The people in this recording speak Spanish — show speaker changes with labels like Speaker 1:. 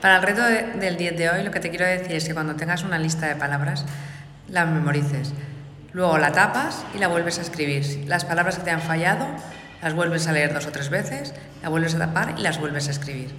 Speaker 1: Para el reto del 10 de hoy, lo que te quiero decir es que cuando tengas una lista de palabras, la memorices. Luego la tapas y la vuelves a escribir. Las palabras que te han fallado, las vuelves a leer dos o tres veces, la vuelves a tapar y las vuelves a escribir.